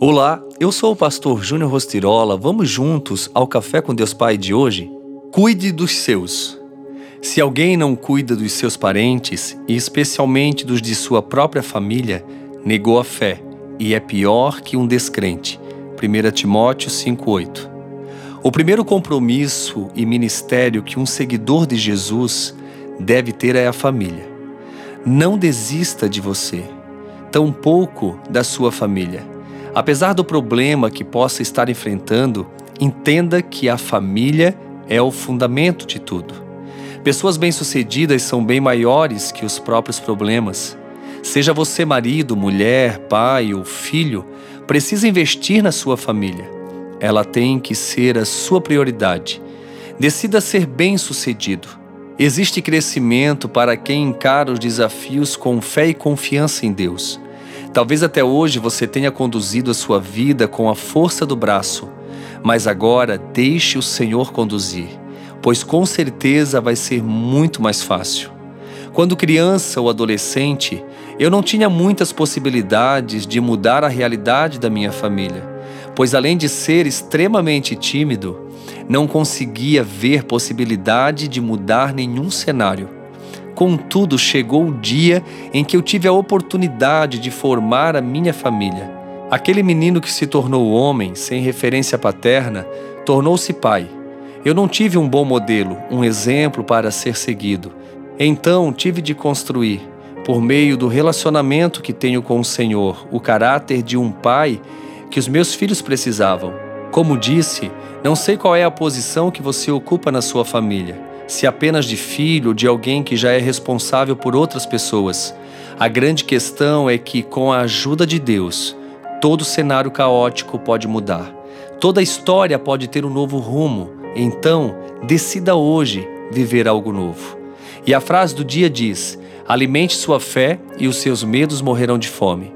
Olá, eu sou o pastor Júnior Rostirola. Vamos juntos ao Café com Deus Pai de hoje? Cuide dos seus. Se alguém não cuida dos seus parentes, e especialmente dos de sua própria família, negou a fé e é pior que um descrente. 1 Timóteo 5,8 O primeiro compromisso e ministério que um seguidor de Jesus deve ter é a família. Não desista de você, tampouco da sua família. Apesar do problema que possa estar enfrentando, entenda que a família é o fundamento de tudo. Pessoas bem-sucedidas são bem maiores que os próprios problemas. Seja você marido, mulher, pai ou filho, precisa investir na sua família. Ela tem que ser a sua prioridade. Decida ser bem-sucedido. Existe crescimento para quem encara os desafios com fé e confiança em Deus. Talvez até hoje você tenha conduzido a sua vida com a força do braço, mas agora deixe o Senhor conduzir, pois com certeza vai ser muito mais fácil. Quando criança ou adolescente, eu não tinha muitas possibilidades de mudar a realidade da minha família, pois além de ser extremamente tímido, não conseguia ver possibilidade de mudar nenhum cenário. Contudo, chegou o dia em que eu tive a oportunidade de formar a minha família. Aquele menino que se tornou homem, sem referência paterna, tornou-se pai. Eu não tive um bom modelo, um exemplo para ser seguido. Então tive de construir, por meio do relacionamento que tenho com o Senhor, o caráter de um pai que os meus filhos precisavam. Como disse, não sei qual é a posição que você ocupa na sua família se apenas de filho de alguém que já é responsável por outras pessoas. A grande questão é que, com a ajuda de Deus, todo cenário caótico pode mudar. Toda história pode ter um novo rumo. Então, decida hoje viver algo novo. E a frase do dia diz: Alimente sua fé e os seus medos morrerão de fome.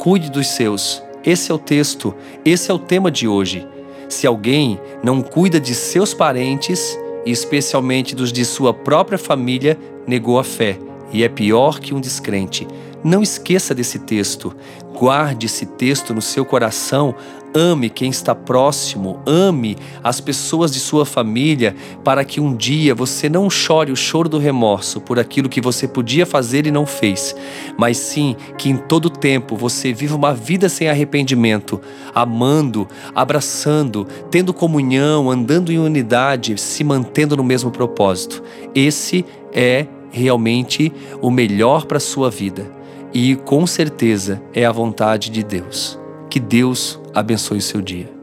Cuide dos seus. Esse é o texto, esse é o tema de hoje. Se alguém não cuida de seus parentes, e especialmente dos de sua própria família, negou a fé e é pior que um descrente. Não esqueça desse texto. Guarde esse texto no seu coração. Ame quem está próximo. Ame as pessoas de sua família, para que um dia você não chore o choro do remorso por aquilo que você podia fazer e não fez, mas sim que em todo tempo você viva uma vida sem arrependimento, amando, abraçando, tendo comunhão, andando em unidade, se mantendo no mesmo propósito. Esse é realmente o melhor para a sua vida e com certeza é a vontade de Deus. Que Deus abençoe o seu dia.